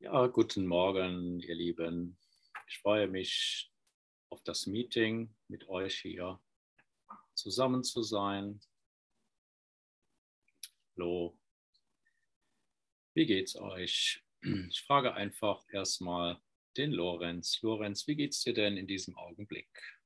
Ja, guten Morgen, ihr Lieben. Ich freue mich auf das Meeting mit euch hier zusammen zu sein. Hallo, wie geht's euch? Ich frage einfach erstmal den Lorenz. Lorenz, wie geht's dir denn in diesem Augenblick?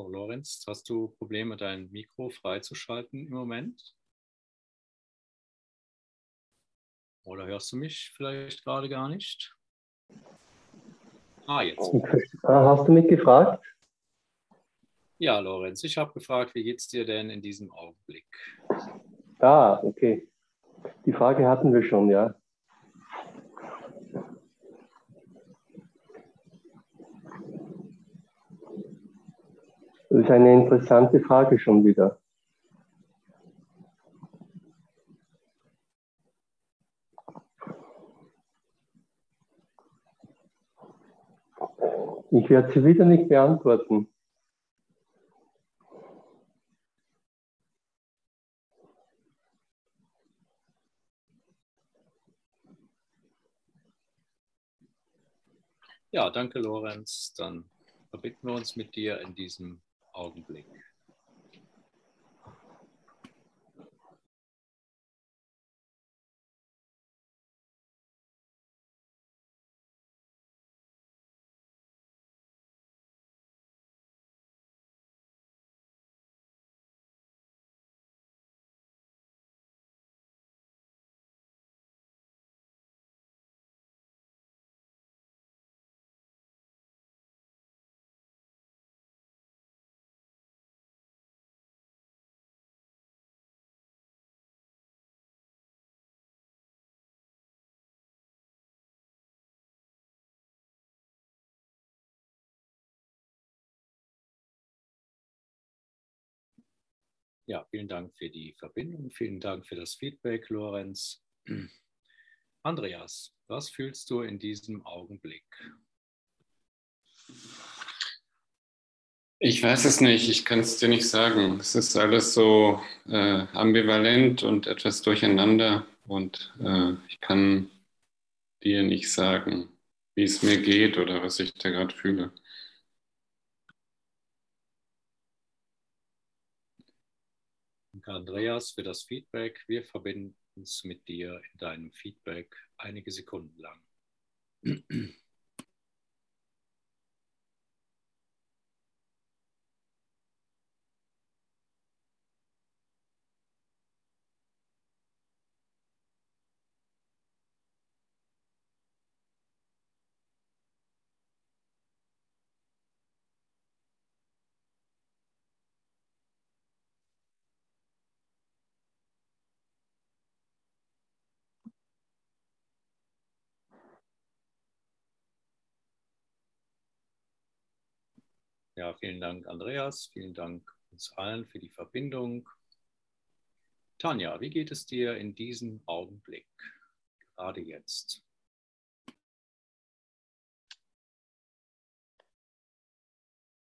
Oh, Lorenz, hast du Probleme, dein Mikro freizuschalten im Moment? Oder hörst du mich vielleicht gerade gar nicht? Ah, jetzt. Ah, hast du mich gefragt? Ja, Lorenz, ich habe gefragt, wie geht es dir denn in diesem Augenblick? Ah, okay. Die Frage hatten wir schon, ja. Das ist eine interessante Frage schon wieder. Ich werde sie wieder nicht beantworten. Ja, danke, Lorenz. Dann verbinden wir uns mit dir in diesem Augenblick. Ja, vielen Dank für die Verbindung, vielen Dank für das Feedback, Lorenz. Andreas, was fühlst du in diesem Augenblick? Ich weiß es nicht, ich kann es dir nicht sagen. Es ist alles so äh, ambivalent und etwas durcheinander und äh, ich kann dir nicht sagen, wie es mir geht oder was ich da gerade fühle. Danke, Andreas, für das Feedback. Wir verbinden uns mit dir in deinem Feedback einige Sekunden lang. Ja, vielen Dank, Andreas. Vielen Dank uns allen für die Verbindung. Tanja, wie geht es dir in diesem Augenblick, gerade jetzt?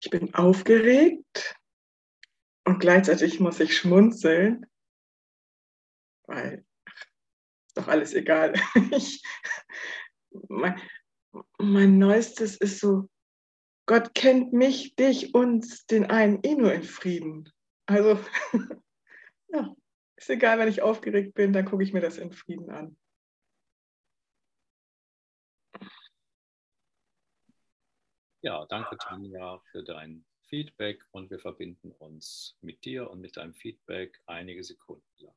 Ich bin aufgeregt und gleichzeitig muss ich schmunzeln, weil ist doch alles egal. Ich, mein, mein Neuestes ist so Gott kennt mich, dich, uns, den einen eh nur in Frieden. Also, ja, ist egal, wenn ich aufgeregt bin, dann gucke ich mir das in Frieden an. Ja, danke Tanja für dein Feedback und wir verbinden uns mit dir und mit deinem Feedback einige Sekunden lang.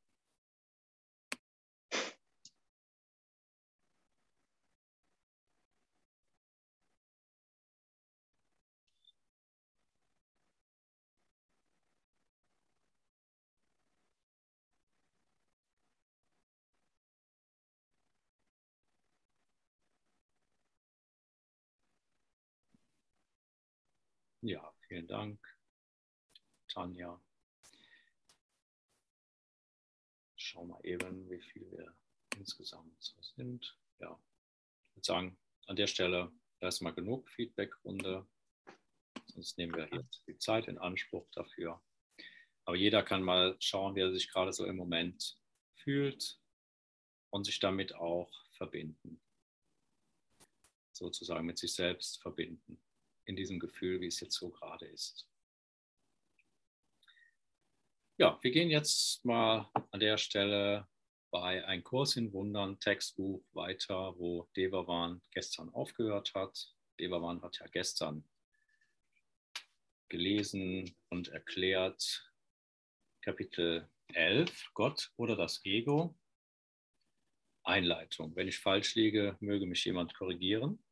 Vielen Dank. Tanja. Schau mal eben, wie viel wir insgesamt so sind. Ja, ich würde sagen, an der Stelle erstmal genug Feedbackrunde. Sonst nehmen wir jetzt die Zeit in Anspruch dafür. Aber jeder kann mal schauen, wie er sich gerade so im Moment fühlt und sich damit auch verbinden. Sozusagen mit sich selbst verbinden. In diesem Gefühl, wie es jetzt so gerade ist. Ja, wir gehen jetzt mal an der Stelle bei Ein Kurs in Wundern Textbuch weiter, wo Devavan gestern aufgehört hat. Devavan hat ja gestern gelesen und erklärt Kapitel 11, Gott oder das Ego. Einleitung. Wenn ich falsch liege, möge mich jemand korrigieren.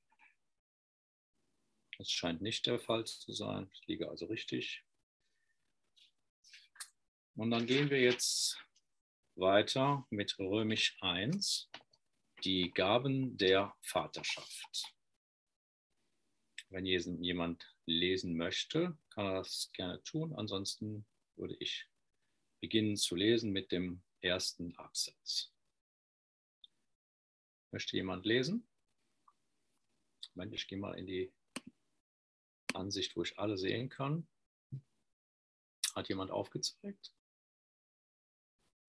Das scheint nicht der Fall zu sein. Ich liege also richtig. Und dann gehen wir jetzt weiter mit Römisch 1, die Gaben der Vaterschaft. Wenn jemand lesen möchte, kann er das gerne tun. Ansonsten würde ich beginnen zu lesen mit dem ersten Absatz. Möchte jemand lesen? Ich gehe mal in die Ansicht, wo ich alle sehen kann. Hat jemand aufgezeigt?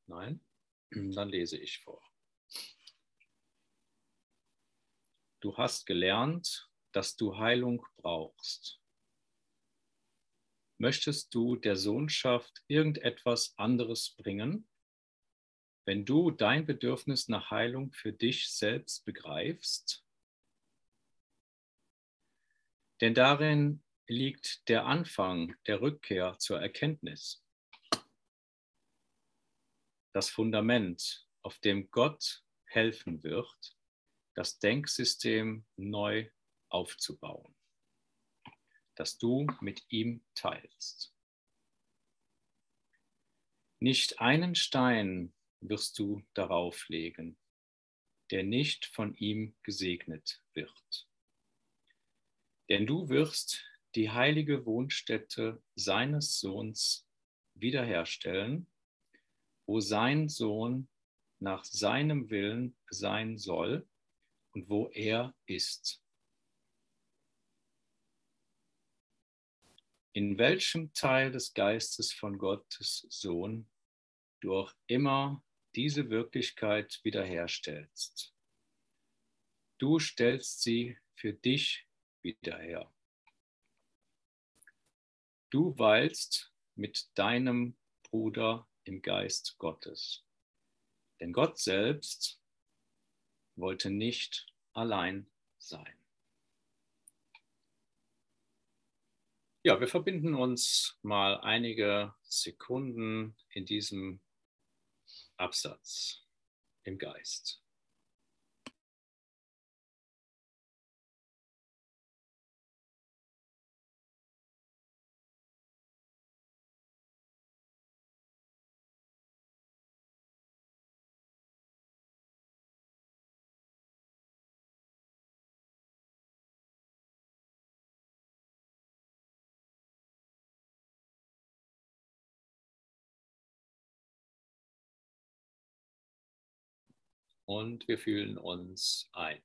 Nein? Dann lese ich vor. Du hast gelernt, dass du Heilung brauchst. Möchtest du der Sohnschaft irgendetwas anderes bringen? Wenn du dein Bedürfnis nach Heilung für dich selbst begreifst, denn darin liegt der Anfang der Rückkehr zur Erkenntnis das Fundament, auf dem Gott helfen wird, das Denksystem neu aufzubauen, das du mit ihm teilst. Nicht einen Stein wirst du darauf legen, der nicht von ihm gesegnet wird. Denn du wirst die heilige Wohnstätte seines Sohns wiederherstellen wo sein Sohn nach seinem Willen sein soll und wo er ist. In welchem Teil des Geistes von Gottes Sohn du auch immer diese Wirklichkeit wiederherstellst. Du stellst sie für dich wieder her. Du weilst mit deinem Bruder im Geist Gottes. Denn Gott selbst wollte nicht allein sein. Ja, wir verbinden uns mal einige Sekunden in diesem Absatz im Geist. Und wir fühlen uns ein.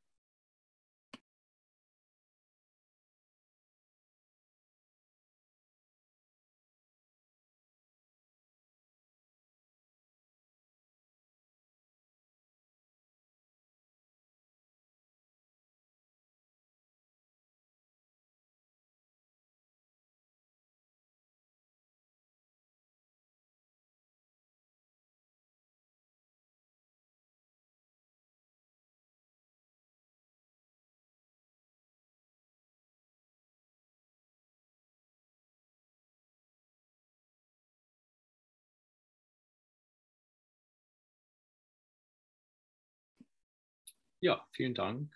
Ja, vielen Dank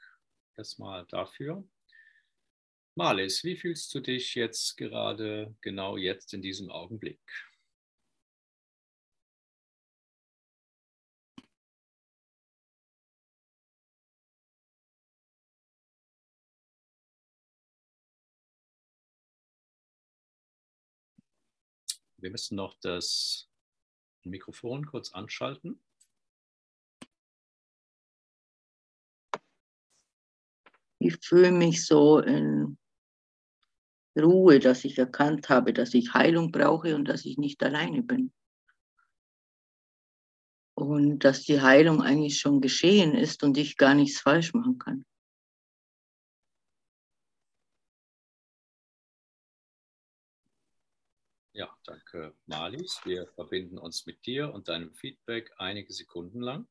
erstmal dafür. Marlis, wie fühlst du dich jetzt gerade genau jetzt in diesem Augenblick? wir müssen noch das Mikrofon kurz anschalten. Ich fühle mich so in Ruhe, dass ich erkannt habe, dass ich Heilung brauche und dass ich nicht alleine bin. Und dass die Heilung eigentlich schon geschehen ist und ich gar nichts falsch machen kann. Ja, danke, Marlies. Wir verbinden uns mit dir und deinem Feedback einige Sekunden lang.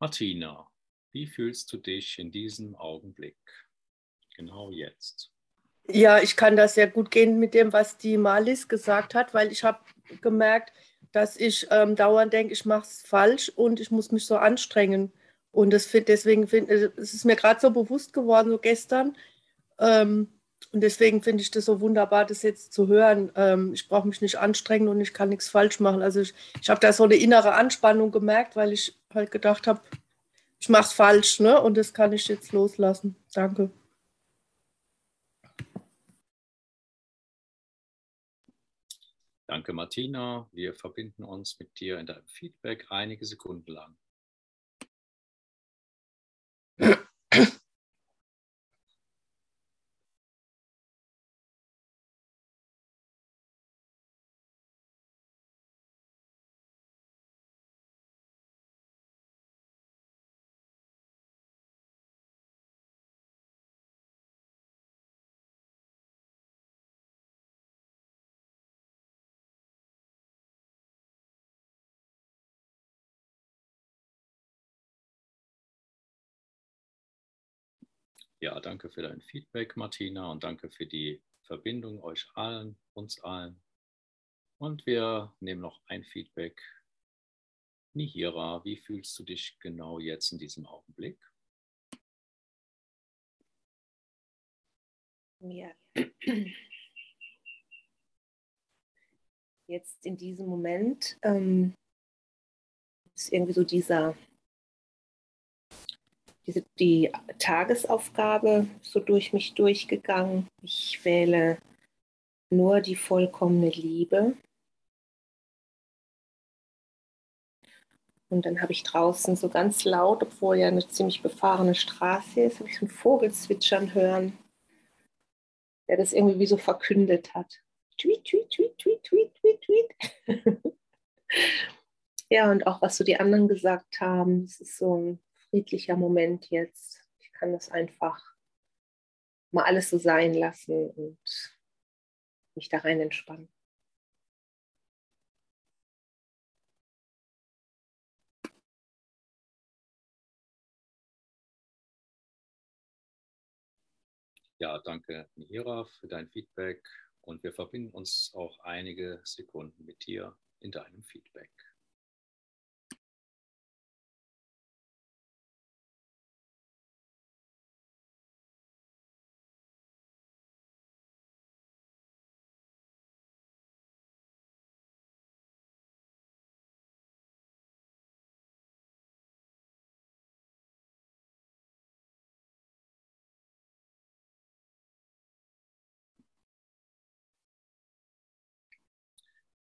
Martina, wie fühlst du dich in diesem Augenblick? Genau jetzt. Ja, ich kann das sehr gut gehen mit dem, was die Malis gesagt hat, weil ich habe gemerkt, dass ich ähm, dauernd denke, ich mache es falsch und ich muss mich so anstrengen. Und das find, deswegen find, äh, es ist mir gerade so bewusst geworden, so gestern. Ähm, und deswegen finde ich das so wunderbar, das jetzt zu hören. Ähm, ich brauche mich nicht anstrengen und ich kann nichts falsch machen. Also ich, ich habe da so eine innere Anspannung gemerkt, weil ich halt gedacht habe, ich mache es falsch, ne? Und das kann ich jetzt loslassen. Danke. Danke, Martina. Wir verbinden uns mit dir in deinem Feedback einige Sekunden lang. Ja, danke für dein Feedback, Martina, und danke für die Verbindung euch allen, uns allen. Und wir nehmen noch ein Feedback. Nihira, wie fühlst du dich genau jetzt in diesem Augenblick? Ja. Jetzt in diesem Moment ähm, ist irgendwie so dieser diese, die Tagesaufgabe so durch mich durchgegangen. Ich wähle nur die vollkommene Liebe. Und dann habe ich draußen so ganz laut, obwohl ja eine ziemlich befahrene Straße ist, habe ich so einen Vogel zwitschern hören, der das irgendwie wie so verkündet hat. Tweet, tweet, tweet, tweet, tweet, tweet, tweet. ja, und auch was so die anderen gesagt haben, es ist so ein friedlicher Moment jetzt. Ich kann das einfach mal alles so sein lassen und mich da rein entspannen. Ja, danke, Mihira, für dein Feedback und wir verbinden uns auch einige Sekunden mit dir in deinem Feedback.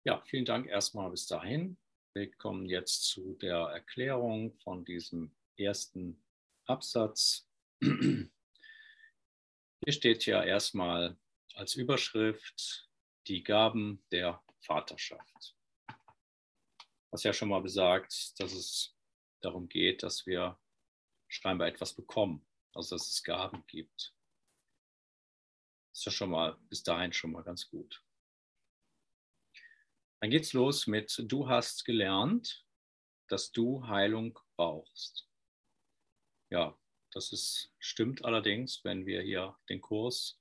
Ja, vielen Dank erstmal bis dahin. Wir kommen jetzt zu der Erklärung von diesem ersten Absatz. Hier steht ja erstmal als Überschrift die Gaben der Vaterschaft. Was ja schon mal besagt, dass es darum geht, dass wir scheinbar etwas bekommen, also dass es Gaben gibt. Ist ja schon mal bis dahin schon mal ganz gut. Dann geht's los mit, du hast gelernt, dass du Heilung brauchst. Ja, das ist, stimmt allerdings, wenn wir hier den Kurs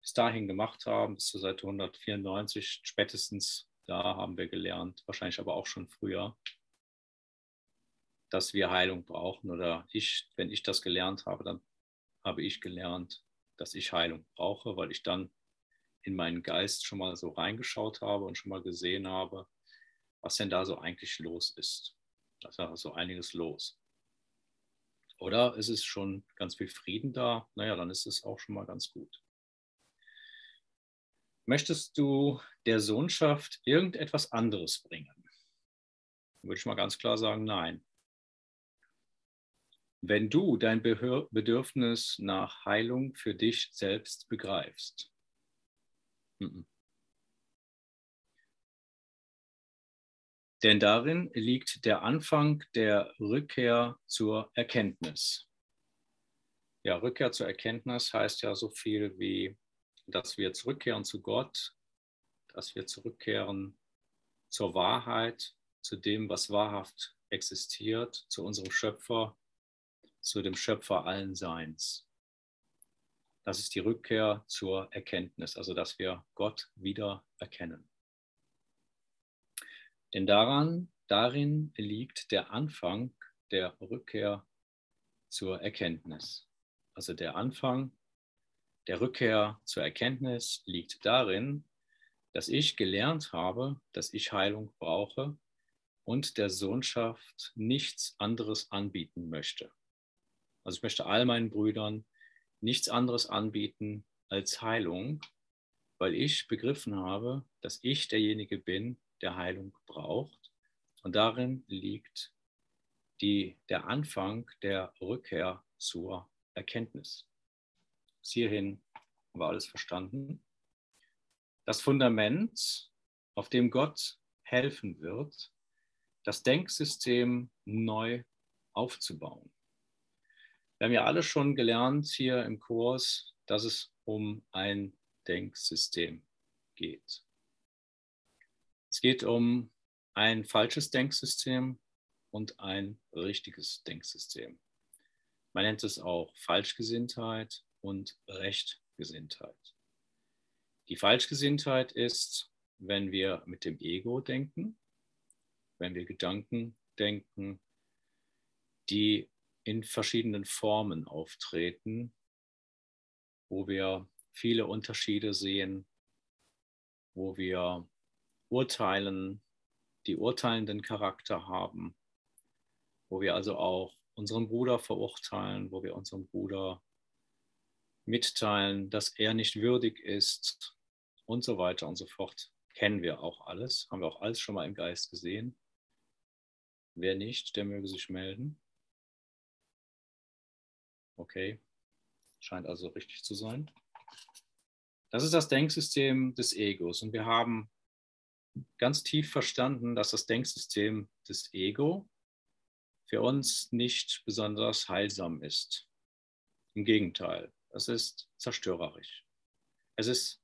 bis dahin gemacht haben, bis zur Seite 194 spätestens, da haben wir gelernt, wahrscheinlich aber auch schon früher, dass wir Heilung brauchen. Oder ich, wenn ich das gelernt habe, dann habe ich gelernt, dass ich Heilung brauche, weil ich dann in meinen Geist schon mal so reingeschaut habe und schon mal gesehen habe, was denn da so eigentlich los ist. Da ist ja so einiges los. Oder ist es schon ganz viel Frieden da? Naja, dann ist es auch schon mal ganz gut. Möchtest du der Sohnschaft irgendetwas anderes bringen? Würde ich mal ganz klar sagen, nein. Wenn du dein Bedürfnis nach Heilung für dich selbst begreifst. Denn darin liegt der Anfang der Rückkehr zur Erkenntnis. Ja, Rückkehr zur Erkenntnis heißt ja so viel wie, dass wir zurückkehren zu Gott, dass wir zurückkehren zur Wahrheit, zu dem, was wahrhaft existiert, zu unserem Schöpfer, zu dem Schöpfer allen Seins. Das ist die Rückkehr zur Erkenntnis, also dass wir Gott wieder erkennen. Denn daran, darin liegt der Anfang der Rückkehr zur Erkenntnis. Also der Anfang der Rückkehr zur Erkenntnis liegt darin, dass ich gelernt habe, dass ich Heilung brauche und der Sohnschaft nichts anderes anbieten möchte. Also ich möchte all meinen Brüdern nichts anderes anbieten als Heilung, weil ich begriffen habe, dass ich derjenige bin, der Heilung braucht. Und darin liegt die, der Anfang der Rückkehr zur Erkenntnis. Bis hierhin war alles verstanden. Das Fundament, auf dem Gott helfen wird, das Denksystem neu aufzubauen. Wir haben ja alle schon gelernt hier im Kurs, dass es um ein Denksystem geht. Es geht um ein falsches Denksystem und ein richtiges Denksystem. Man nennt es auch Falschgesinntheit und Rechtgesinntheit. Die Falschgesinntheit ist, wenn wir mit dem Ego denken, wenn wir Gedanken denken, die in verschiedenen Formen auftreten, wo wir viele Unterschiede sehen, wo wir urteilen, die urteilenden Charakter haben, wo wir also auch unseren Bruder verurteilen, wo wir unserem Bruder mitteilen, dass er nicht würdig ist und so weiter und so fort. Kennen wir auch alles, haben wir auch alles schon mal im Geist gesehen. Wer nicht, der möge sich melden. Okay, scheint also richtig zu sein. Das ist das Denksystem des Egos und wir haben ganz tief verstanden, dass das Denksystem des Ego für uns nicht besonders heilsam ist. Im Gegenteil, es ist zerstörerisch. Es ist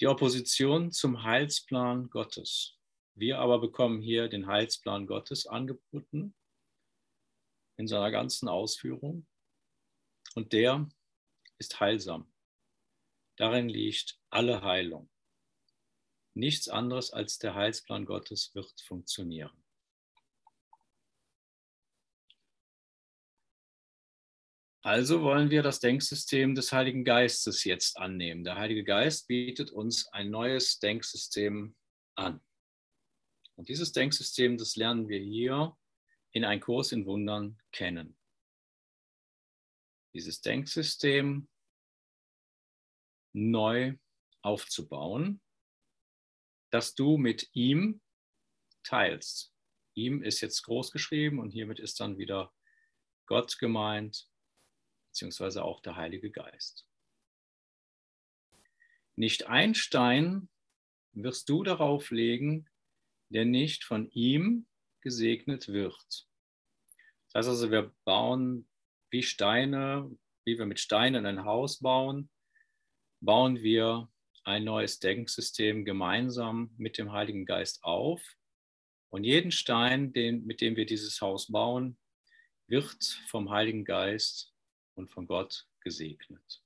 die Opposition zum Heilsplan Gottes. Wir aber bekommen hier den Heilsplan Gottes angeboten in seiner ganzen Ausführung. Und der ist heilsam. Darin liegt alle Heilung. Nichts anderes als der Heilsplan Gottes wird funktionieren. Also wollen wir das Denksystem des Heiligen Geistes jetzt annehmen. Der Heilige Geist bietet uns ein neues Denksystem an. Und dieses Denksystem, das lernen wir hier in einem Kurs in Wundern kennen. Dieses Denksystem neu aufzubauen, das du mit ihm teilst. Ihm ist jetzt groß geschrieben und hiermit ist dann wieder Gott gemeint beziehungsweise auch der Heilige Geist. Nicht ein Stein wirst du darauf legen, der nicht von ihm gesegnet wird. Das heißt also, wir bauen wie Steine, wie wir mit Steinen ein Haus bauen, bauen wir ein neues Denksystem gemeinsam mit dem Heiligen Geist auf. Und jeden Stein, den, mit dem wir dieses Haus bauen, wird vom Heiligen Geist und von Gott gesegnet.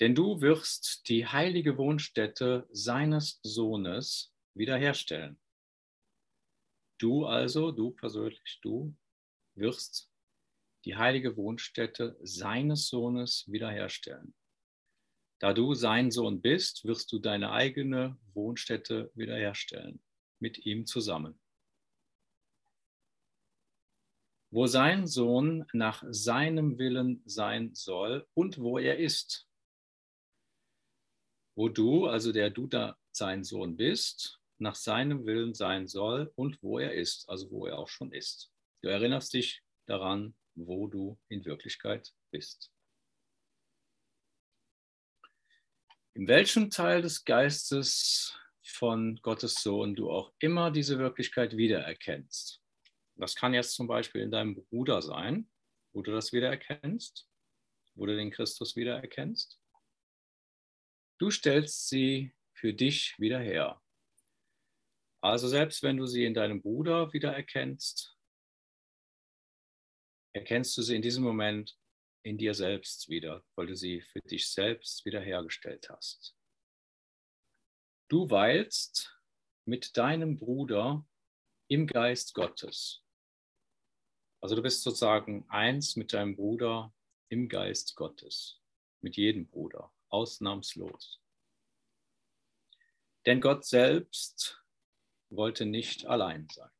Denn du wirst die heilige Wohnstätte seines Sohnes wiederherstellen. Du also, du persönlich, du wirst die heilige Wohnstätte seines Sohnes wiederherstellen. Da du sein Sohn bist, wirst du deine eigene Wohnstätte wiederherstellen, mit ihm zusammen. Wo sein Sohn nach seinem Willen sein soll und wo er ist. Wo du, also der du da sein Sohn bist, nach seinem Willen sein soll und wo er ist, also wo er auch schon ist. Du erinnerst dich daran, wo du in Wirklichkeit bist. In welchem Teil des Geistes von Gottes Sohn du auch immer diese Wirklichkeit wiedererkennst. Das kann jetzt zum Beispiel in deinem Bruder sein, wo du das wiedererkennst, wo du den Christus wiedererkennst. Du stellst sie für dich wieder her. Also selbst wenn du sie in deinem Bruder wiedererkennst, erkennst du sie in diesem Moment in dir selbst wieder, weil du sie für dich selbst wiederhergestellt hast. Du weilst mit deinem Bruder im Geist Gottes. Also du bist sozusagen eins mit deinem Bruder im Geist Gottes, mit jedem Bruder, ausnahmslos. Denn Gott selbst wollte nicht allein sein.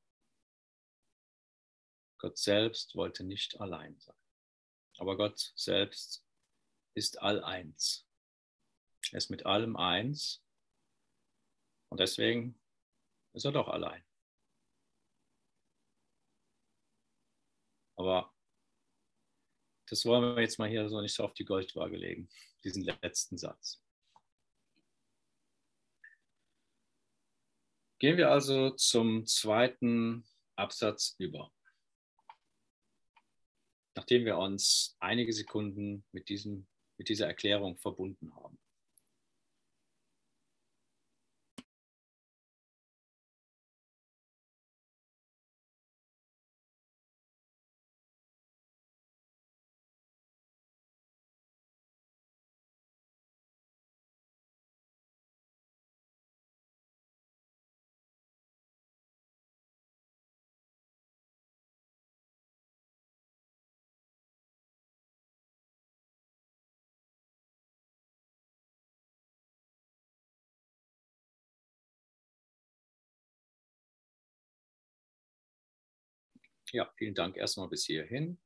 Gott selbst wollte nicht allein sein. Aber Gott selbst ist alleins. Er ist mit allem eins. Und deswegen ist er doch allein. Aber das wollen wir jetzt mal hier so nicht so auf die Goldwaage legen, diesen letzten Satz. Gehen wir also zum zweiten Absatz über. Nachdem wir uns einige Sekunden mit, diesem, mit dieser Erklärung verbunden haben. Ja, vielen Dank erstmal bis hierhin.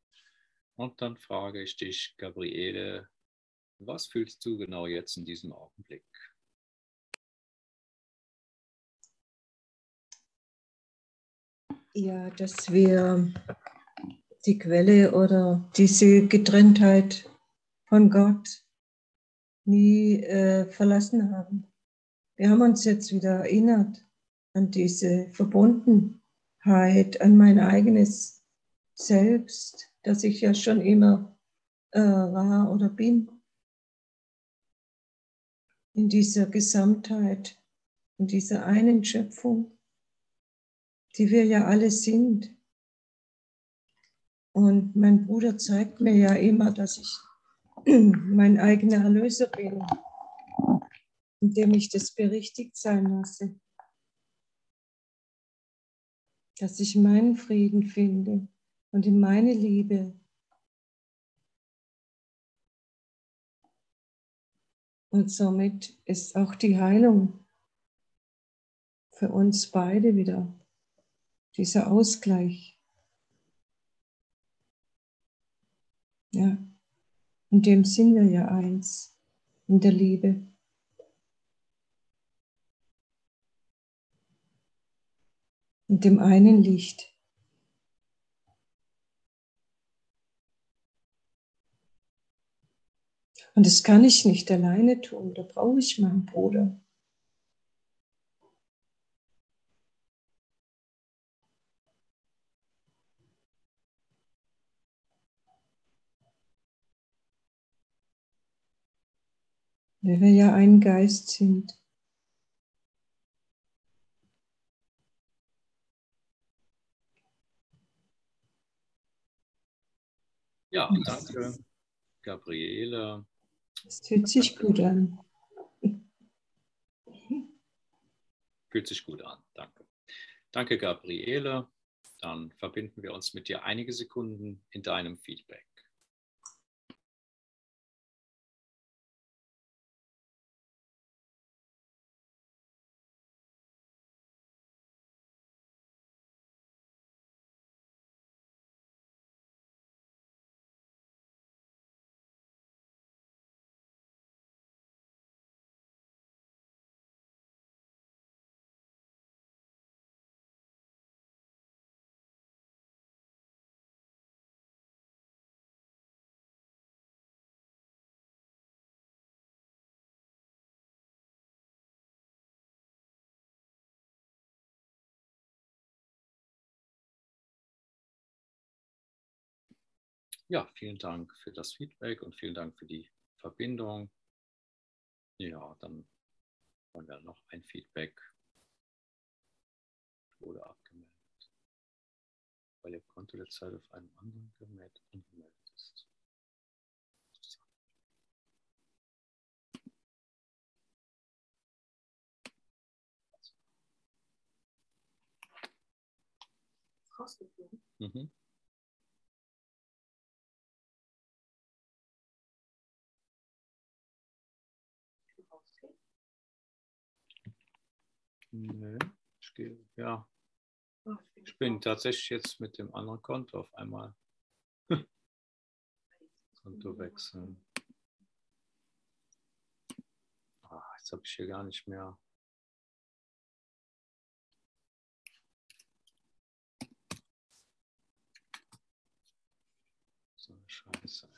Und dann frage ich dich, Gabriele, was fühlst du genau jetzt in diesem Augenblick? Ja, dass wir die Quelle oder diese Getrenntheit von Gott nie äh, verlassen haben. Wir haben uns jetzt wieder erinnert an diese Verbundenheit an mein eigenes Selbst, das ich ja schon immer äh, war oder bin. In dieser Gesamtheit, in dieser einen Schöpfung, die wir ja alle sind. Und mein Bruder zeigt mir ja immer, dass ich mein eigener Erlöser bin, indem ich das berichtigt sein lasse dass ich meinen Frieden finde und in meine Liebe. Und somit ist auch die Heilung für uns beide wieder dieser Ausgleich. Ja, in dem sind wir ja eins, in der Liebe. Und dem einen Licht. Und das kann ich nicht alleine tun, da brauche ich meinen Bruder. Weil wir ja ein Geist sind. Ja, danke, Gabriele. Es fühlt sich gut an. Fühlt sich gut an. Danke. Danke, Gabriele. Dann verbinden wir uns mit dir einige Sekunden in deinem Feedback. Ja, vielen Dank für das Feedback und vielen Dank für die Verbindung. Ja, dann haben wir noch ein Feedback. Wurde abgemeldet, weil Ihr Konto derzeit auf einem anderen Gerät angemeldet ist. Rausgeflogen. Mhm. Nö, ich gehe, ja, ich bin ich bin tatsächlich jetzt mit dem anderen Konto auf einmal Konto wechseln. Ah, jetzt habe ich hier gar nicht mehr. So eine Scheiße.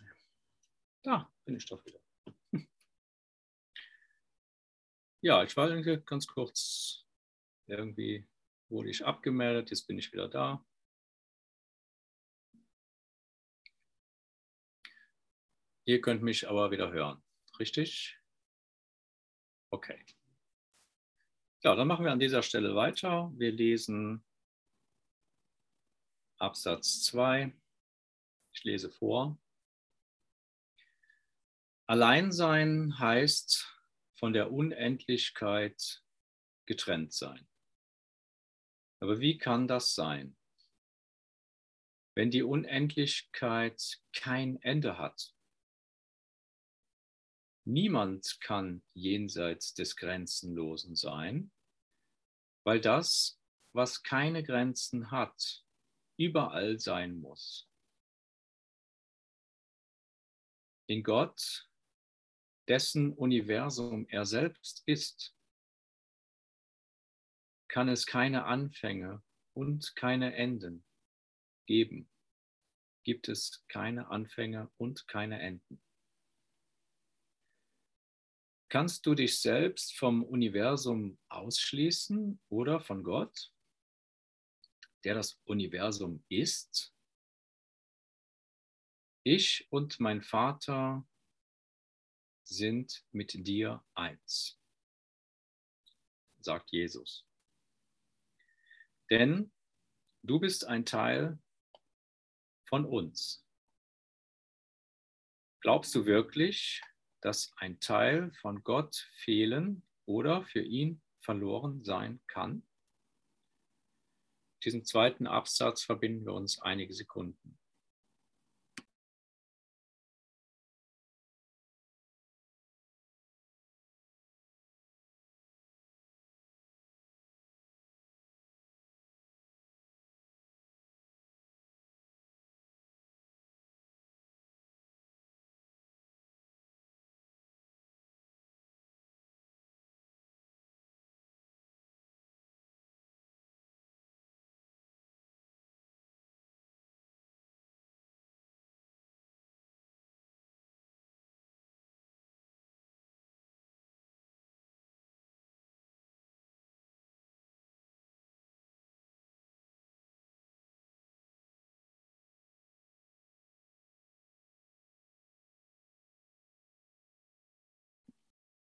Da bin ich doch wieder. Ja, ich war ganz kurz irgendwie wurde ich abgemeldet, jetzt bin ich wieder da. Ihr könnt mich aber wieder hören, richtig? Okay. Ja, dann machen wir an dieser Stelle weiter. Wir lesen Absatz 2. Ich lese vor. Alleinsein heißt von der Unendlichkeit getrennt sein. Aber wie kann das sein? Wenn die Unendlichkeit kein Ende hat. Niemand kann jenseits des Grenzenlosen sein, weil das, was keine Grenzen hat, überall sein muss. In Gott, dessen Universum er selbst ist, kann es keine Anfänge und keine Enden geben. Gibt es keine Anfänge und keine Enden. Kannst du dich selbst vom Universum ausschließen oder von Gott, der das Universum ist? Ich und mein Vater sind mit dir eins, sagt Jesus. Denn du bist ein Teil von uns. Glaubst du wirklich, dass ein Teil von Gott fehlen oder für ihn verloren sein kann? Diesen zweiten Absatz verbinden wir uns einige Sekunden.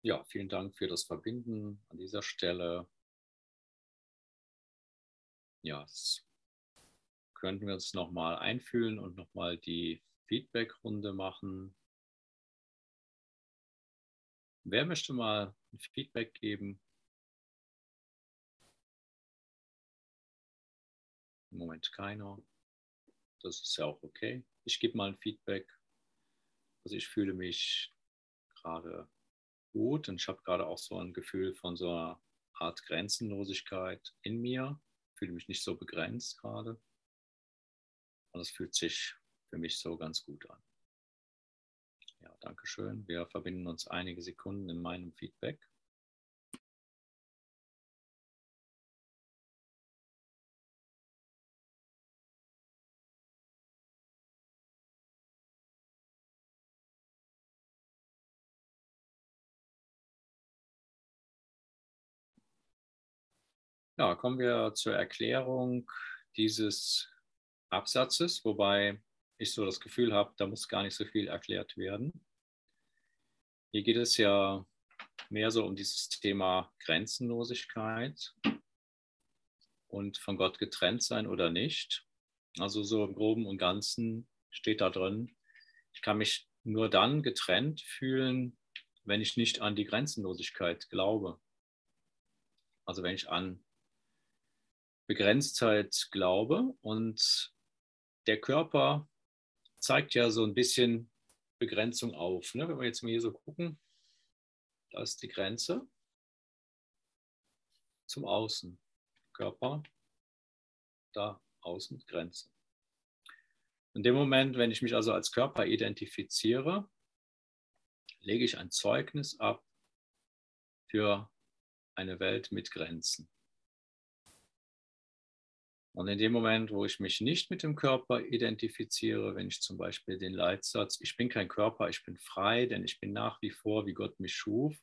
Ja, vielen Dank für das Verbinden an dieser Stelle. Ja, könnten wir uns nochmal einfühlen und nochmal die Feedback-Runde machen. Wer möchte mal ein Feedback geben? Im Moment keiner. Das ist ja auch okay. Ich gebe mal ein Feedback. Also ich fühle mich gerade gut und ich habe gerade auch so ein Gefühl von so einer Art Grenzenlosigkeit in mir. Ich fühle mich nicht so begrenzt gerade. Und es fühlt sich für mich so ganz gut an. Ja, danke schön. Wir verbinden uns einige Sekunden in meinem Feedback. Ja, kommen wir zur Erklärung dieses Absatzes, wobei ich so das Gefühl habe, da muss gar nicht so viel erklärt werden. Hier geht es ja mehr so um dieses Thema Grenzenlosigkeit und von Gott getrennt sein oder nicht. Also so im groben und ganzen steht da drin, ich kann mich nur dann getrennt fühlen, wenn ich nicht an die Grenzenlosigkeit glaube. Also wenn ich an Begrenztheit glaube und der Körper zeigt ja so ein bisschen Begrenzung auf. Ne? Wenn wir jetzt mal hier so gucken, da ist die Grenze zum Außen. Körper, da außen Grenze. In dem Moment, wenn ich mich also als Körper identifiziere, lege ich ein Zeugnis ab für eine Welt mit Grenzen. Und in dem Moment, wo ich mich nicht mit dem Körper identifiziere, wenn ich zum Beispiel den Leitsatz, ich bin kein Körper, ich bin frei, denn ich bin nach wie vor, wie Gott mich schuf,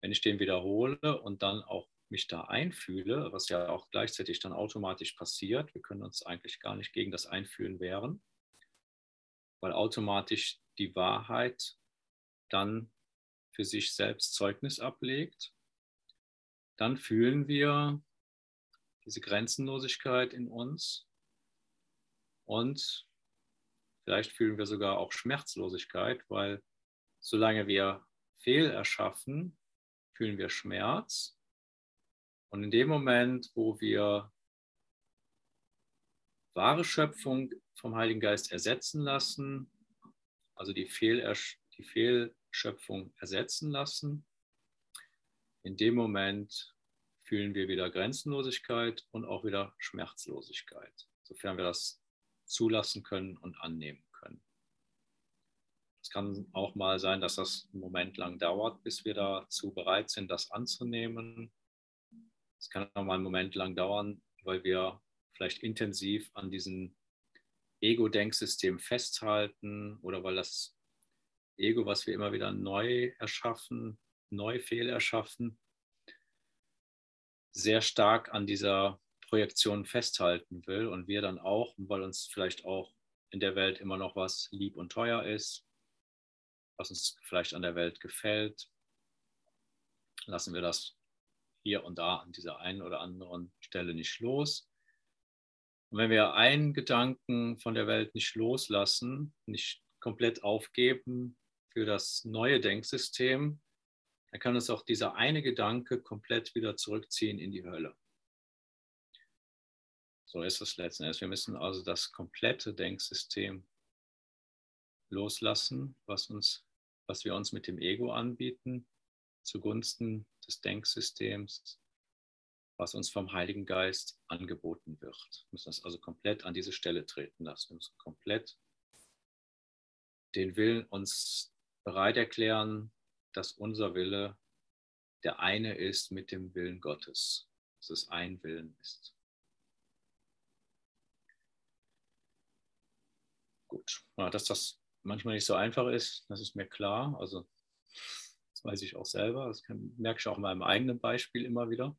wenn ich den wiederhole und dann auch mich da einfühle, was ja auch gleichzeitig dann automatisch passiert, wir können uns eigentlich gar nicht gegen das Einfühlen wehren, weil automatisch die Wahrheit dann für sich selbst Zeugnis ablegt, dann fühlen wir diese Grenzenlosigkeit in uns. Und vielleicht fühlen wir sogar auch Schmerzlosigkeit, weil solange wir Fehl erschaffen, fühlen wir Schmerz. Und in dem Moment, wo wir wahre Schöpfung vom Heiligen Geist ersetzen lassen, also die, Fehlersch die Fehlschöpfung ersetzen lassen, in dem Moment fühlen wir wieder Grenzenlosigkeit und auch wieder Schmerzlosigkeit, sofern wir das zulassen können und annehmen können. Es kann auch mal sein, dass das einen Moment lang dauert, bis wir dazu bereit sind, das anzunehmen. Es kann auch mal einen Moment lang dauern, weil wir vielleicht intensiv an diesem Ego-Denksystem festhalten oder weil das Ego, was wir immer wieder neu erschaffen, neu fehlerschaffen, sehr stark an dieser Projektion festhalten will und wir dann auch, weil uns vielleicht auch in der Welt immer noch was lieb und teuer ist, was uns vielleicht an der Welt gefällt, lassen wir das hier und da an dieser einen oder anderen Stelle nicht los. Und wenn wir einen Gedanken von der Welt nicht loslassen, nicht komplett aufgeben für das neue Denksystem, dann kann uns auch dieser eine Gedanke komplett wieder zurückziehen in die Hölle. So ist es letzten Endes. Wir müssen also das komplette Denksystem loslassen, was, uns, was wir uns mit dem Ego anbieten, zugunsten des Denksystems, was uns vom Heiligen Geist angeboten wird. Wir müssen das also komplett an diese Stelle treten lassen. Wir müssen komplett den Willen uns bereit erklären, dass unser Wille der eine ist mit dem Willen Gottes, dass es ein Willen ist. Gut, dass das manchmal nicht so einfach ist, das ist mir klar. Also das weiß ich auch selber, das merke ich auch in meinem eigenen Beispiel immer wieder.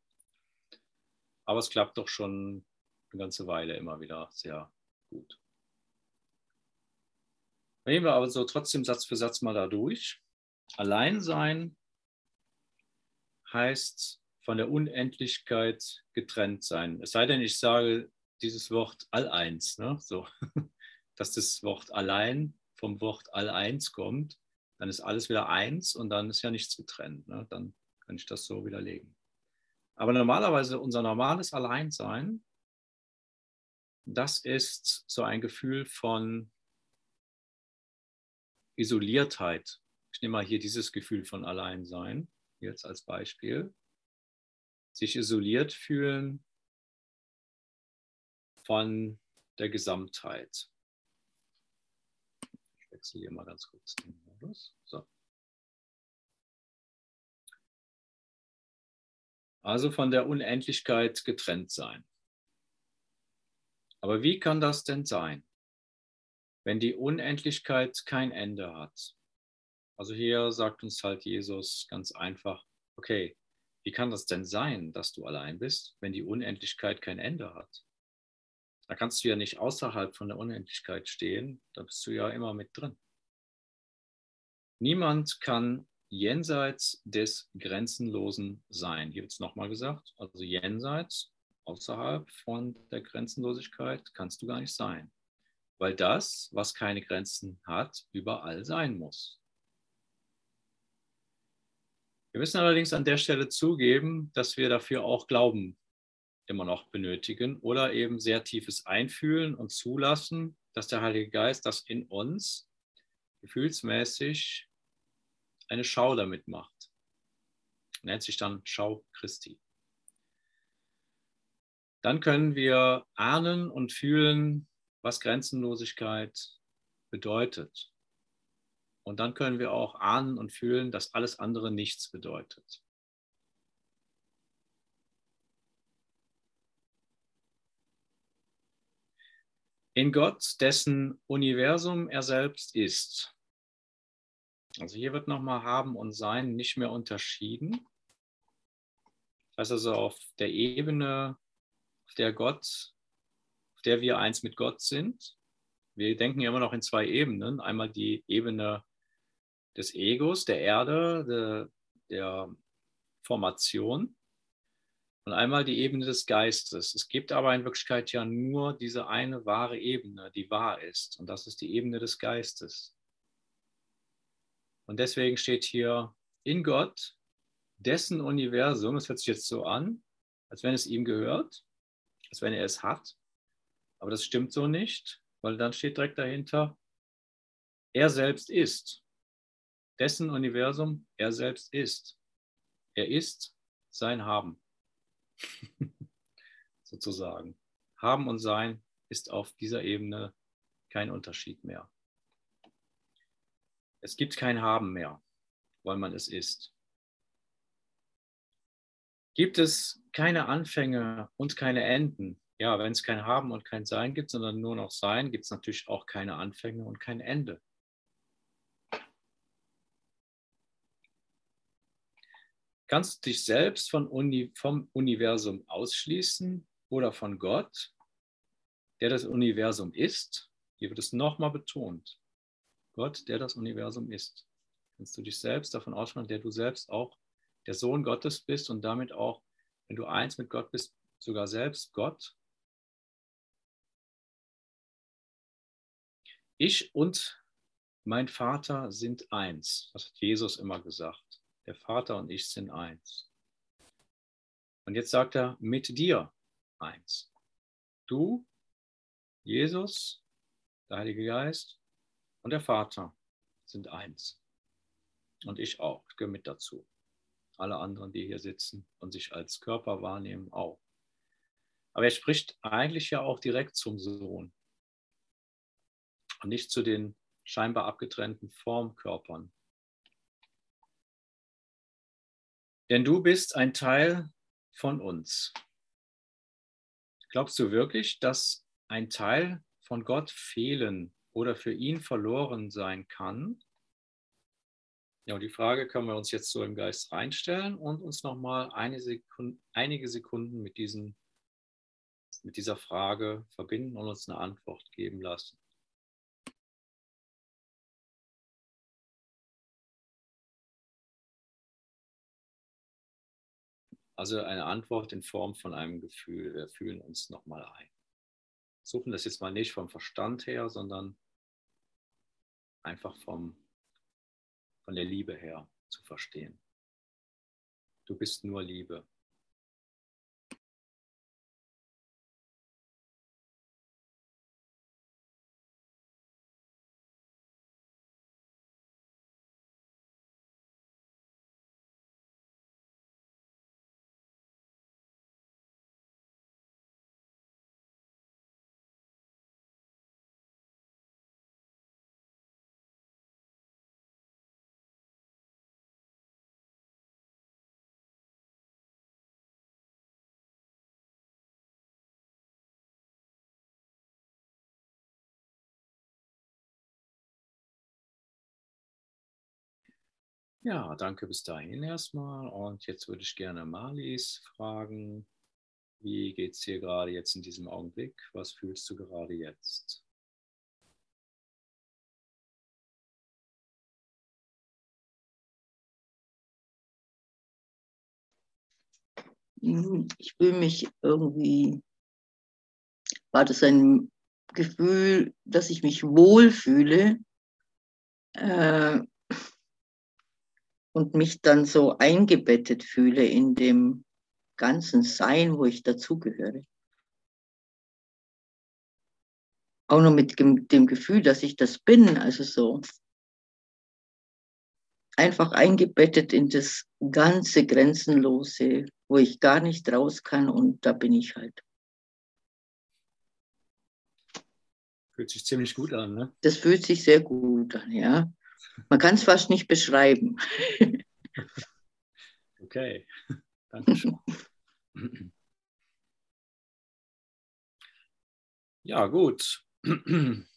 Aber es klappt doch schon eine ganze Weile immer wieder sehr gut. Gehen wir aber so trotzdem Satz für Satz mal da durch. Alleinsein heißt von der Unendlichkeit getrennt sein. Es sei denn, ich sage dieses Wort Alleins, ne? so, dass das Wort allein vom Wort Alleins kommt, dann ist alles wieder eins und dann ist ja nichts getrennt. Ne? Dann kann ich das so widerlegen. Aber normalerweise unser normales Alleinsein, das ist so ein Gefühl von Isoliertheit. Ich nehme mal hier dieses Gefühl von Alleinsein jetzt als Beispiel. Sich isoliert fühlen von der Gesamtheit. Ich wechsle hier mal ganz kurz den Modus. So. Also von der Unendlichkeit getrennt sein. Aber wie kann das denn sein, wenn die Unendlichkeit kein Ende hat? Also hier sagt uns halt Jesus ganz einfach, okay, wie kann das denn sein, dass du allein bist, wenn die Unendlichkeit kein Ende hat? Da kannst du ja nicht außerhalb von der Unendlichkeit stehen, da bist du ja immer mit drin. Niemand kann jenseits des Grenzenlosen sein. Hier wird es nochmal gesagt, also jenseits, außerhalb von der Grenzenlosigkeit kannst du gar nicht sein, weil das, was keine Grenzen hat, überall sein muss. Wir müssen allerdings an der Stelle zugeben, dass wir dafür auch Glauben immer noch benötigen oder eben sehr tiefes Einfühlen und Zulassen, dass der Heilige Geist das in uns gefühlsmäßig eine Schau damit macht. Nennt sich dann Schau Christi. Dann können wir ahnen und fühlen, was Grenzenlosigkeit bedeutet. Und dann können wir auch ahnen und fühlen, dass alles andere nichts bedeutet. In Gott, dessen Universum er selbst ist. Also hier wird nochmal haben und sein nicht mehr unterschieden. Das heißt also auf der Ebene, auf der Gott, auf der wir eins mit Gott sind. Wir denken ja immer noch in zwei Ebenen. Einmal die Ebene des Egos, der Erde, der, der Formation und einmal die Ebene des Geistes. Es gibt aber in Wirklichkeit ja nur diese eine wahre Ebene, die wahr ist und das ist die Ebene des Geistes. Und deswegen steht hier in Gott, dessen Universum, es hört sich jetzt so an, als wenn es ihm gehört, als wenn er es hat, aber das stimmt so nicht, weil dann steht direkt dahinter, er selbst ist dessen Universum er selbst ist. Er ist sein Haben, sozusagen. Haben und Sein ist auf dieser Ebene kein Unterschied mehr. Es gibt kein Haben mehr, weil man es ist. Gibt es keine Anfänge und keine Enden? Ja, wenn es kein Haben und kein Sein gibt, sondern nur noch Sein, gibt es natürlich auch keine Anfänge und kein Ende. Kannst du dich selbst Uni, vom Universum ausschließen oder von Gott, der das Universum ist? Hier wird es nochmal betont. Gott, der das Universum ist. Kannst du dich selbst davon ausschließen, der du selbst auch der Sohn Gottes bist und damit auch, wenn du eins mit Gott bist, sogar selbst Gott? Ich und mein Vater sind eins. Das hat Jesus immer gesagt. Der Vater und ich sind eins. Und jetzt sagt er, mit dir eins. Du, Jesus, der Heilige Geist und der Vater sind eins. Und ich auch, gehöre mit dazu. Alle anderen, die hier sitzen und sich als Körper wahrnehmen, auch. Aber er spricht eigentlich ja auch direkt zum Sohn und nicht zu den scheinbar abgetrennten Formkörpern, Denn du bist ein Teil von uns. Glaubst du wirklich, dass ein Teil von Gott fehlen oder für ihn verloren sein kann? Ja, und die Frage können wir uns jetzt so im Geist reinstellen und uns nochmal eine Sekunde, einige Sekunden mit, diesen, mit dieser Frage verbinden und uns eine Antwort geben lassen. Also eine Antwort in Form von einem Gefühl. Wir fühlen uns nochmal ein. Suchen das jetzt mal nicht vom Verstand her, sondern einfach vom von der Liebe her zu verstehen. Du bist nur Liebe. Ja, danke bis dahin erstmal. Und jetzt würde ich gerne Marlies fragen, wie geht es dir gerade jetzt in diesem Augenblick? Was fühlst du gerade jetzt? Ich fühle mich irgendwie, war das ein Gefühl, dass ich mich wohlfühle äh, und mich dann so eingebettet fühle in dem ganzen Sein, wo ich dazugehöre. Auch noch mit dem Gefühl, dass ich das bin, also so einfach eingebettet in das ganze Grenzenlose, wo ich gar nicht raus kann und da bin ich halt. Fühlt sich ziemlich gut an, ne? Das fühlt sich sehr gut an, ja. Man kann es fast nicht beschreiben. okay, danke schön. Ja, gut.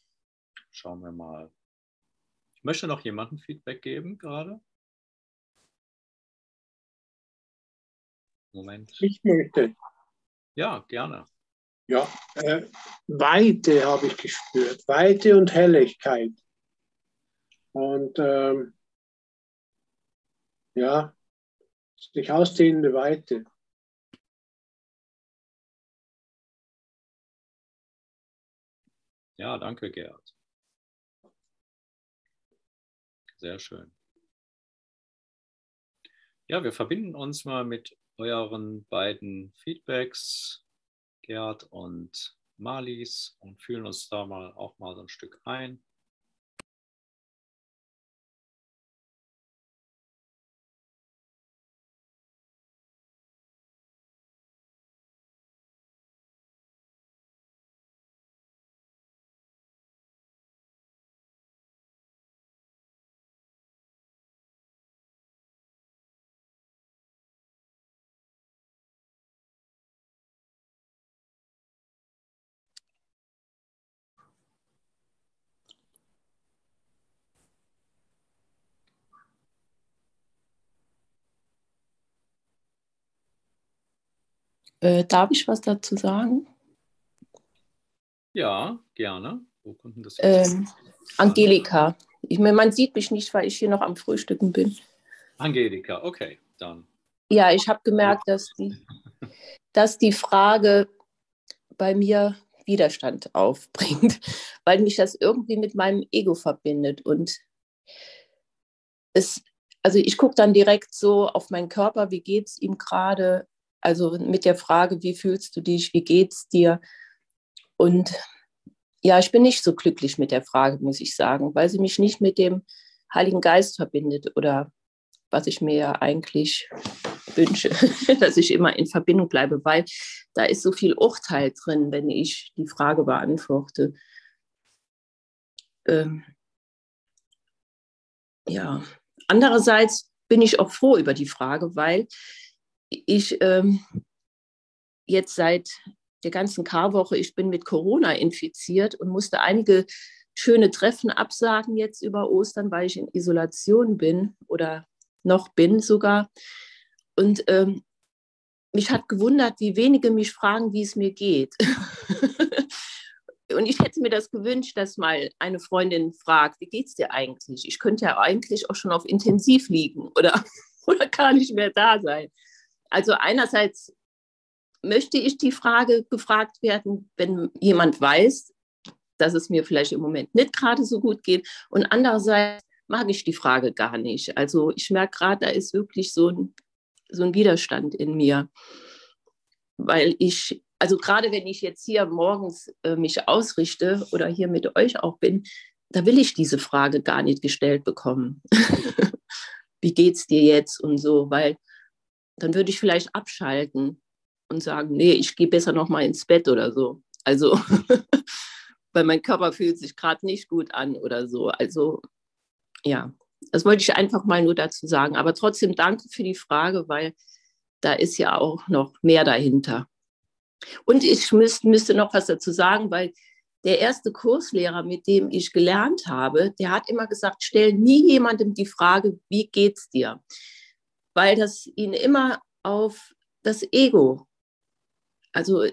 Schauen wir mal. Ich möchte noch jemandem Feedback geben gerade. Moment. Ich möchte. Ja, gerne. Ja, äh, Weite habe ich gespürt. Weite und Helligkeit. Und ähm, ja, sich ausdehnende Weite. Ja, danke, Gerd. Sehr schön. Ja, wir verbinden uns mal mit euren beiden Feedbacks, Gerd und Marlies, und fühlen uns da mal auch mal so ein Stück ein. Äh, darf ich was dazu sagen? Ja, gerne. Wo konnten das ähm, Angelika. Ich meine, man sieht mich nicht, weil ich hier noch am Frühstücken bin. Angelika, okay, dann. Ja, ich habe gemerkt, dass die, dass die Frage bei mir Widerstand aufbringt, weil mich das irgendwie mit meinem Ego verbindet. Und es, also ich gucke dann direkt so auf meinen Körper, wie geht es ihm gerade, also mit der Frage, wie fühlst du dich, wie geht's dir? Und ja, ich bin nicht so glücklich mit der Frage, muss ich sagen, weil sie mich nicht mit dem Heiligen Geist verbindet oder was ich mir ja eigentlich wünsche, dass ich immer in Verbindung bleibe, weil da ist so viel Urteil drin, wenn ich die Frage beantworte. Ähm, ja, andererseits bin ich auch froh über die Frage, weil ich ähm, jetzt seit der ganzen Karwoche, ich bin mit Corona infiziert und musste einige schöne Treffen absagen jetzt über Ostern, weil ich in Isolation bin oder noch bin sogar. Und ähm, mich hat gewundert, wie wenige mich fragen, wie es mir geht. und ich hätte mir das gewünscht, dass mal eine Freundin fragt, wie geht es dir eigentlich? Ich könnte ja eigentlich auch schon auf Intensiv liegen oder, oder gar nicht mehr da sein. Also einerseits möchte ich die Frage gefragt werden, wenn jemand weiß, dass es mir vielleicht im Moment nicht gerade so gut geht. Und andererseits mag ich die Frage gar nicht. Also ich merke gerade, da ist wirklich so ein, so ein Widerstand in mir, weil ich, also gerade wenn ich jetzt hier morgens äh, mich ausrichte oder hier mit euch auch bin, da will ich diese Frage gar nicht gestellt bekommen. Wie geht's dir jetzt und so, weil dann würde ich vielleicht abschalten und sagen, nee, ich gehe besser noch mal ins Bett oder so. Also, weil mein Körper fühlt sich gerade nicht gut an oder so. Also, ja, das wollte ich einfach mal nur dazu sagen. Aber trotzdem danke für die Frage, weil da ist ja auch noch mehr dahinter. Und ich müsste, müsste noch was dazu sagen, weil der erste Kurslehrer, mit dem ich gelernt habe, der hat immer gesagt, stell nie jemandem die Frage, wie geht's dir? Weil das ihn immer auf das Ego, also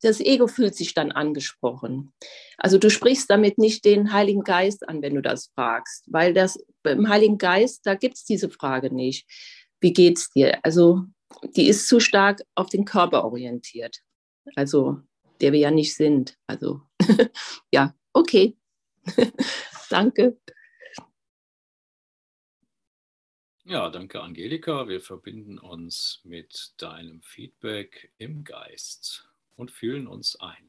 das Ego fühlt sich dann angesprochen. Also du sprichst damit nicht den Heiligen Geist an, wenn du das fragst, weil das beim Heiligen Geist, da gibt es diese Frage nicht. Wie geht's dir? Also die ist zu stark auf den Körper orientiert. Also der wir ja nicht sind. Also ja, okay. danke. Ja, danke Angelika. Wir verbinden uns mit deinem Feedback im Geist und fühlen uns ein.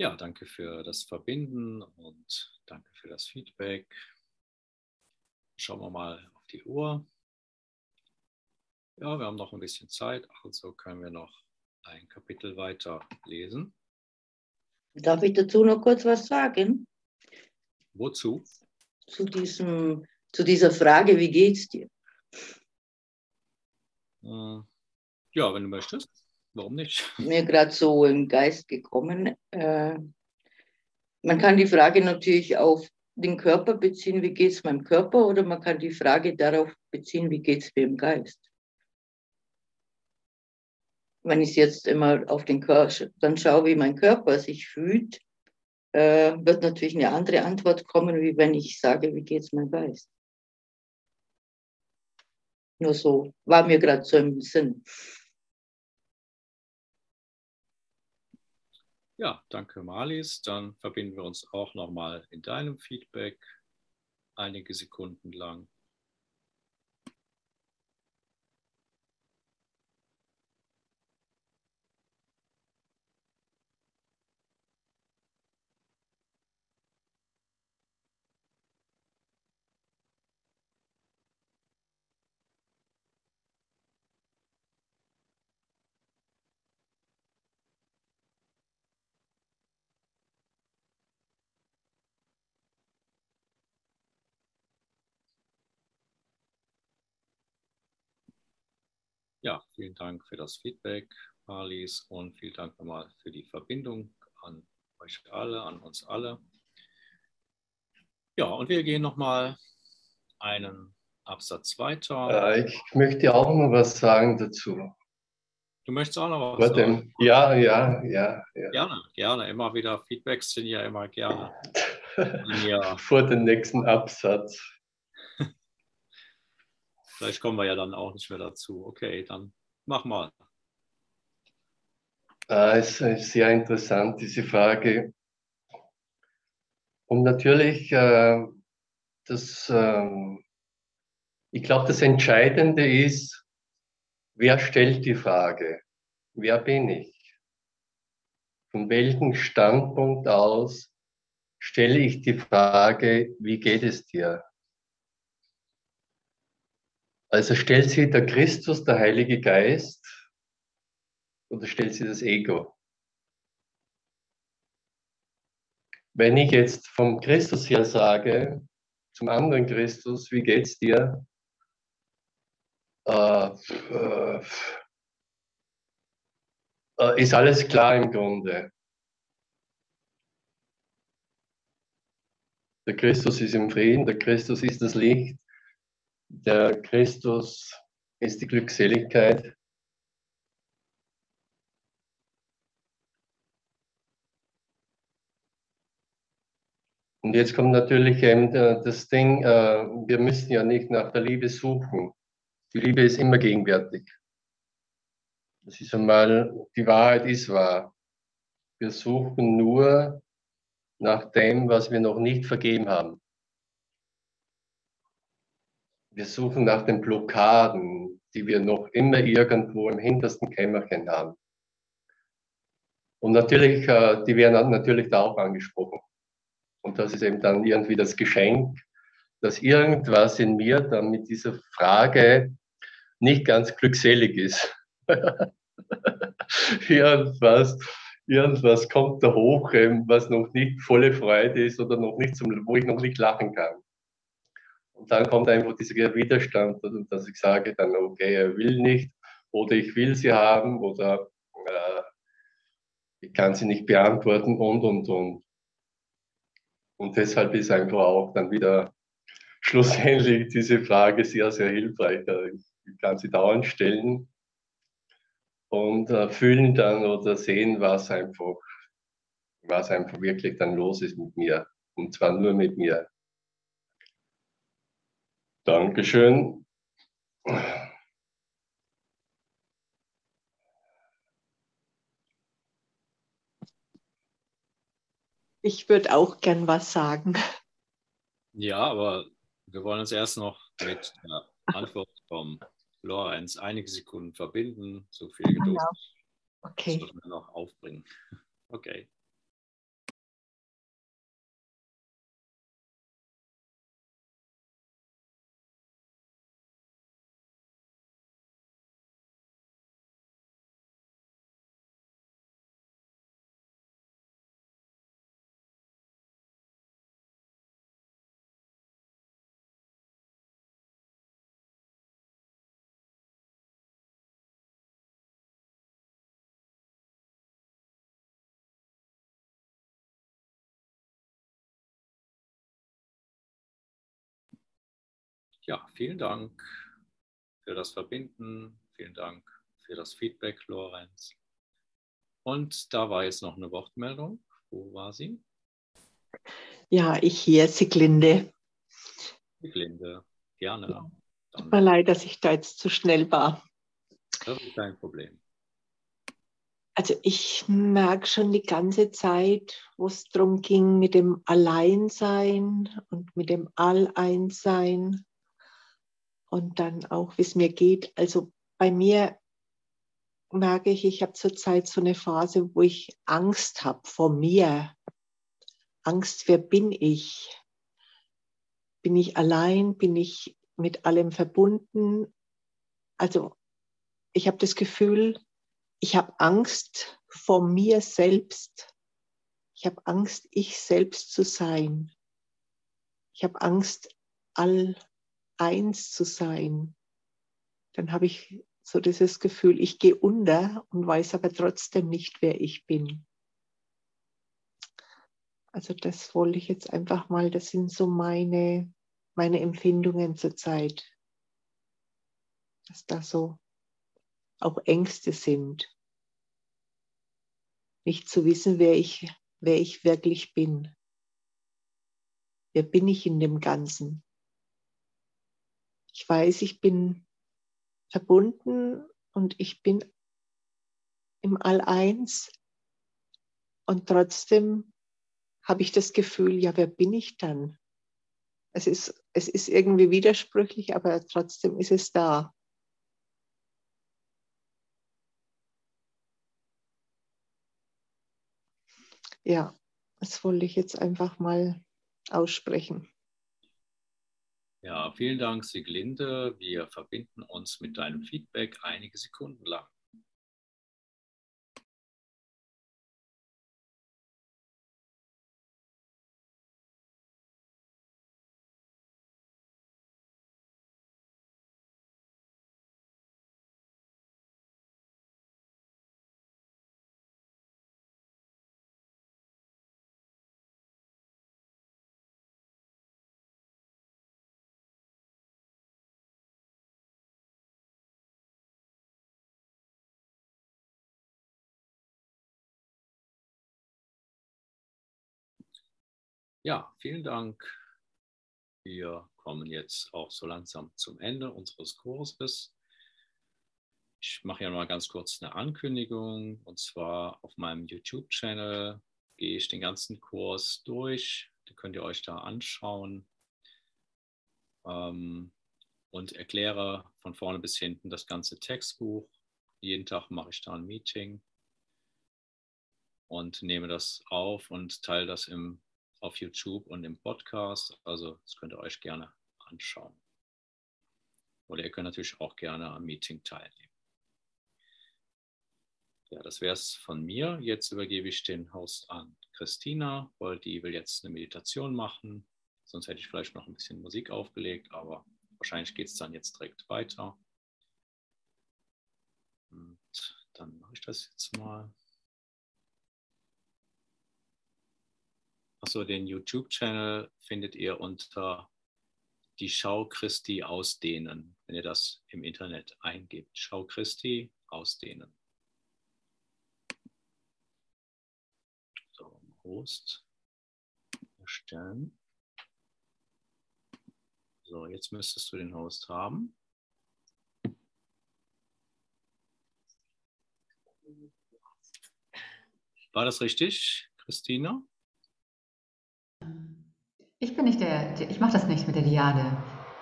Ja, danke für das Verbinden und danke für das Feedback. Schauen wir mal auf die Uhr. Ja, wir haben noch ein bisschen Zeit, also können wir noch ein Kapitel weiter lesen. Darf ich dazu noch kurz was sagen? Wozu? Zu, diesem, zu dieser Frage, wie geht's dir? Äh, ja, wenn du möchtest. Warum nicht? Mir gerade so im Geist gekommen. Äh, man kann die Frage natürlich auf den Körper beziehen, wie geht es meinem Körper, oder man kann die Frage darauf beziehen, wie geht es mir im Geist. Wenn ich jetzt immer auf den Körper dann schaue, wie mein Körper sich fühlt, äh, wird natürlich eine andere Antwort kommen, wie wenn ich sage, wie geht es meinem Geist. Nur so, war mir gerade so im Sinn. Ja, danke Marlies. Dann verbinden wir uns auch nochmal in deinem Feedback einige Sekunden lang. Ja, vielen Dank für das Feedback, Marlies, und vielen Dank nochmal für die Verbindung an euch alle, an uns alle. Ja, und wir gehen nochmal einen Absatz weiter. Äh, ich möchte auch noch was sagen dazu. Du möchtest auch noch was sagen? Ja, ja, ja, ja. Gerne, gerne. Immer wieder Feedbacks sind ja immer gerne. Ja. Vor dem nächsten Absatz. Vielleicht kommen wir ja dann auch nicht mehr dazu. Okay, dann mach mal. Ah, es ist sehr interessant, diese Frage. Und natürlich, äh, das, äh, ich glaube, das Entscheidende ist, wer stellt die Frage? Wer bin ich? Von welchem Standpunkt aus stelle ich die Frage, wie geht es dir? Also stellt sie der Christus, der Heilige Geist, oder stellt sie das Ego? Wenn ich jetzt vom Christus her sage, zum anderen Christus, wie geht's dir? Äh, äh, äh, ist alles klar im Grunde. Der Christus ist im Frieden, der Christus ist das Licht, der Christus ist die Glückseligkeit. Und jetzt kommt natürlich das Ding, äh, wir müssen ja nicht nach der Liebe suchen. Die Liebe ist immer gegenwärtig. Das ist einmal, die Wahrheit ist wahr. Wir suchen nur nach dem, was wir noch nicht vergeben haben. Wir suchen nach den Blockaden, die wir noch immer irgendwo im hintersten Kämmerchen haben. Und natürlich, äh, die werden natürlich da auch angesprochen. Und das ist eben dann irgendwie das Geschenk, dass irgendwas in mir dann mit dieser Frage nicht ganz glückselig ist. irgendwas, irgendwas kommt da hoch, was noch nicht volle Freude ist oder noch nicht zum, wo ich noch nicht lachen kann. Und dann kommt einfach dieser Widerstand, dass ich sage dann, okay, er will nicht oder ich will sie haben oder äh, ich kann sie nicht beantworten und, und, und. Und deshalb ist einfach auch dann wieder schlussendlich diese Frage sehr, sehr hilfreich. Ich kann sie dauernd stellen und äh, fühlen dann oder sehen, was einfach, was einfach wirklich dann los ist mit mir. Und zwar nur mit mir. Dankeschön. Ich würde auch gern was sagen. Ja, aber wir wollen uns erst noch mit der Antwort vom Lorenz einige Sekunden verbinden. So viel Geduld. Ja. Okay. Das müssen wir noch aufbringen. Okay. Ja, vielen Dank für das Verbinden. Vielen Dank für das Feedback, Lorenz. Und da war jetzt noch eine Wortmeldung. Wo war sie? Ja, ich hier, Siglinde. Siglinde, gerne. Tut mir leid, dass ich da jetzt zu schnell war. Das ist kein Problem. Also ich merke schon die ganze Zeit, wo es darum ging mit dem Alleinsein und mit dem Alleinssein und dann auch, wie es mir geht. Also bei mir merke ich, ich habe zurzeit so eine Phase, wo ich Angst habe vor mir. Angst, wer bin ich? Bin ich allein? Bin ich mit allem verbunden? Also ich habe das Gefühl, ich habe Angst vor mir selbst. Ich habe Angst, ich selbst zu sein. Ich habe Angst, all eins zu sein, dann habe ich so dieses Gefühl, ich gehe unter und weiß aber trotzdem nicht, wer ich bin. Also das wollte ich jetzt einfach mal, das sind so meine, meine Empfindungen zurzeit, dass da so auch Ängste sind, nicht zu wissen, wer ich, wer ich wirklich bin. Wer bin ich in dem Ganzen? Ich weiß, ich bin verbunden und ich bin im All-Eins. Und trotzdem habe ich das Gefühl, ja, wer bin ich dann? Es ist, es ist irgendwie widersprüchlich, aber trotzdem ist es da. Ja, das wollte ich jetzt einfach mal aussprechen. Ja, vielen Dank, Siglinde. Wir verbinden uns mit deinem Feedback einige Sekunden lang. Ja, vielen Dank. Wir kommen jetzt auch so langsam zum Ende unseres Kurses. Ich mache ja mal ganz kurz eine Ankündigung. Und zwar auf meinem YouTube-Channel gehe ich den ganzen Kurs durch. Den könnt ihr euch da anschauen. Ähm, und erkläre von vorne bis hinten das ganze Textbuch. Jeden Tag mache ich da ein Meeting und nehme das auf und teile das im auf YouTube und im Podcast. Also das könnt ihr euch gerne anschauen. Oder ihr könnt natürlich auch gerne am Meeting teilnehmen. Ja, das wäre es von mir. Jetzt übergebe ich den Host an Christina, weil die will jetzt eine Meditation machen. Sonst hätte ich vielleicht noch ein bisschen Musik aufgelegt, aber wahrscheinlich geht es dann jetzt direkt weiter. Und dann mache ich das jetzt mal. Achso, den YouTube-Channel findet ihr unter die Schau Christi ausdehnen, wenn ihr das im Internet eingebt. Schau Christi ausdehnen. So, Host erstellen. So, jetzt müsstest du den Host haben. War das richtig, Christina? Ich bin nicht der, ich mache das nicht mit der Diade.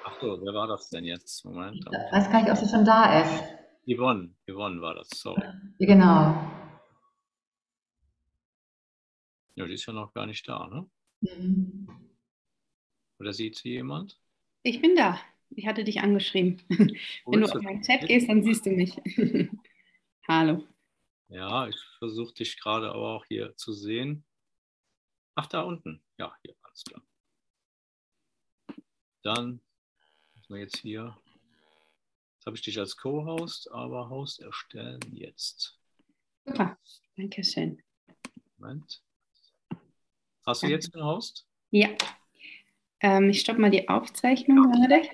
Ach so, wer war das denn jetzt? Moment. Ich weiß gar nicht, ob sie schon da ist. Yvonne, Yvonne war das, sorry. Genau. Ja, die ist ja noch gar nicht da, ne? Mhm. Oder sieht sie jemand? Ich bin da. Ich hatte dich angeschrieben. Wo Wenn du auf meinen Chat gehst, dann siehst du mich. Hallo. Ja, ich versuche dich gerade aber auch hier zu sehen. Ach, da unten. Ja, hier, alles klar. Dann müssen wir jetzt hier. Jetzt habe ich dich als Co-Host, aber Host erstellen jetzt. Super, danke schön. Moment. Hast du jetzt einen Host? Ja. Ähm, ich stoppe mal die Aufzeichnung gerade.